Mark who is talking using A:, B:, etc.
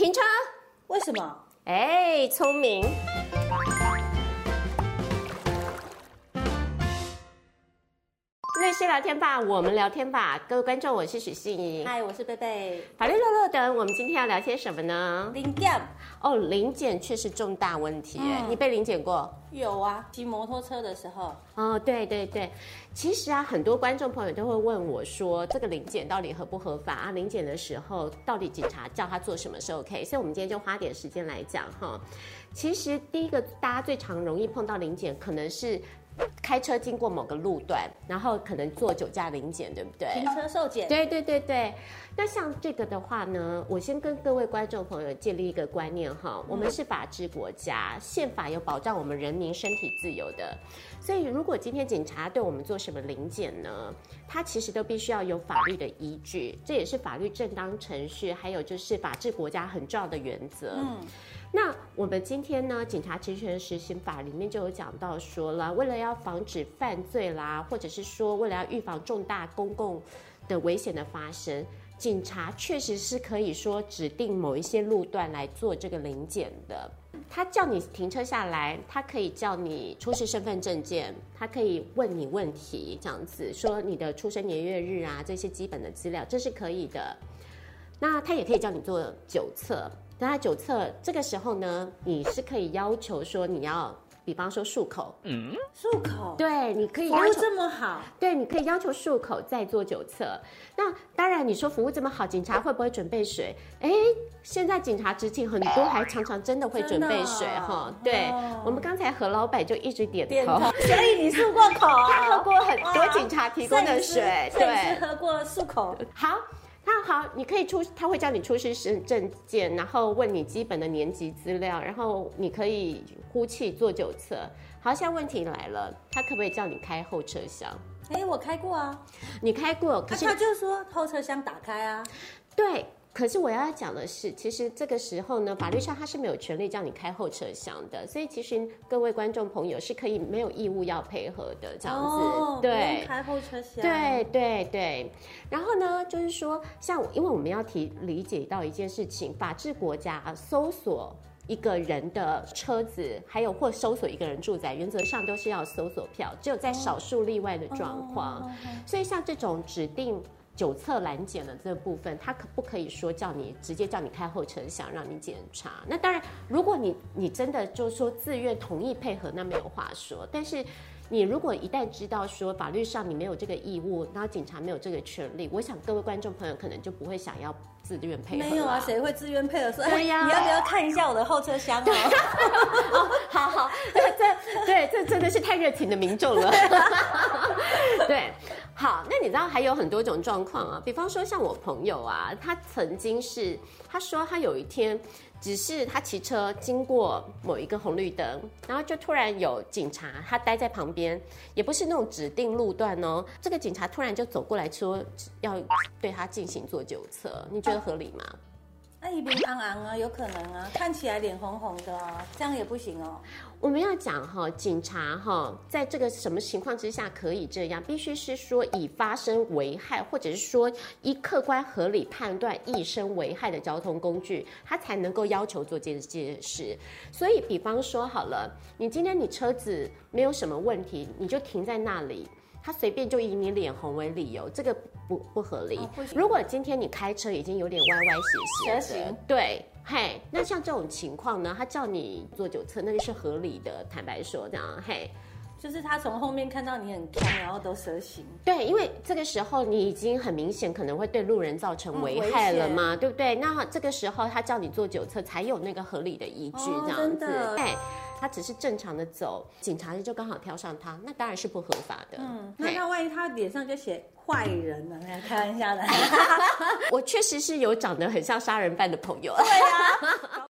A: 停车。
B: 为什么？
A: 哎，聪明。律师聊天吧，我们聊天吧，各位观众，我是许信怡。
B: 嗨，我是贝贝。
A: 法律乐乐等，我们今天要聊些什么呢？
B: 零检。
A: 哦，临检却是重大问题。你被临检过？
B: 有啊，骑摩托车的时候。
A: 哦，对对对，其实啊，很多观众朋友都会问我说，这个临检到底合不合法啊？临检的时候，到底警察叫他做什么是 OK？所以，我们今天就花点时间来讲哈。其实，第一个大家最常容易碰到临检，可能是。开车经过某个路段，然后可能做酒驾临检，对不对？
B: 停车受检。
A: 对对对对。那像这个的话呢，我先跟各位观众朋友建立一个观念哈，我们是法治国家，宪法有保障我们人民身体自由的，所以如果今天警察对我们做什么临检呢，他其实都必须要有法律的依据，这也是法律正当程序，还有就是法治国家很重要的原则。嗯。那我们今天呢，警察职权实行法里面就有讲到说了，为了要防防止犯罪啦，或者是说为了要预防重大公共的危险的发生，警察确实是可以说指定某一些路段来做这个临检的。他叫你停车下来，他可以叫你出示身份证件，他可以问你问题，这样子说你的出生年月日啊，这些基本的资料，这是可以的。那他也可以叫你做酒测。那他酒测这个时候呢，你是可以要求说你要，比方说漱口，
B: 嗯，漱口，
A: 对，你可以要求
B: 服务这么好，
A: 对，你可以要求漱口再做酒测。那当然，你说服务这么好，警察会不会准备水？哎，现在警察执勤很多，还常常真的会准备水哈。对，我们刚才何老板就一直点头，点头，
B: 所以你漱过口，
A: 他喝过很多警察提供的水，
B: 对，喝过漱口，
A: 好。那好，你可以出，他会叫你出示身证件，然后问你基本的年级资料，然后你可以呼气做酒测。好，现在问题来了，他可不可以叫你开后车厢？
B: 哎，我开过啊，
A: 你开过，可是、
B: 啊、他就说后车厢打开啊，
A: 对。可是我要讲的是，其实这个时候呢，法律上他是没有权利叫你开后车厢的，所以其实各位观众朋友是可以没有义务要配合的这样子，
B: 哦、
A: 对，
B: 开后车厢，
A: 对对对。然后呢，就是说，像因为我们要提理解到一件事情，法治国家啊，搜索一个人的车子，还有或搜索一个人住宅，原则上都是要搜索票，只有在少数例外的状况，哦、所以像这种指定。酒测拦检的这部分，他可不可以说叫你直接叫你开后车厢让你检查？那当然，如果你你真的就是说自愿同意配合，那没有话说。但是你如果一旦知道说法律上你没有这个义务，然后警察没有这个权利，我想各位观众朋友可能就不会想要自愿配合。
B: 没有啊，谁会自愿配合？说
A: 对呀、啊，
B: 你要不要看一下我的后车厢哦？
A: 哦，好好，这这对这真的是太热情的民众了。对。好，那你知道还有很多种状况啊，比方说像我朋友啊，他曾经是，他说他有一天，只是他骑车经过某一个红绿灯，然后就突然有警察，他待在旁边，也不是那种指定路段哦，这个警察突然就走过来说要对他进行做酒测，你觉得合理吗？
B: 那一边昂昂啊，有可能啊，看起来脸红红的啊，这样也不行哦。
A: 我们要讲哈，警察哈，在这个什么情况之下可以这样？必须是说已发生危害，或者是说依客观合理判断易生危害的交通工具，他才能够要求做这件事。所以，比方说好了，你今天你车子没有什么问题，你就停在那里，他随便就以你脸红为理由，这个不不合理。哦，如果今天你开车已经有点歪歪斜斜的，对。嘿，那像这种情况呢，他叫你做酒测，那个是合理的。坦白说，这样嘿，
B: 就是他从后面看到你很锵，然后都蛇形。
A: 对，因为这个时候你已经很明显可能会对路人造成危害了嘛，嗯、对不对？那这个时候他叫你做酒测，才有那个合理的依据，这样子。哦、对，他只是正常的走，警察就刚好挑上他，那当然是不合法的。
B: 嗯，那那万一他脸上就写坏人呢？开玩笑的。
A: 我确实是有长得很像杀人犯的朋友。
B: 对呀、啊。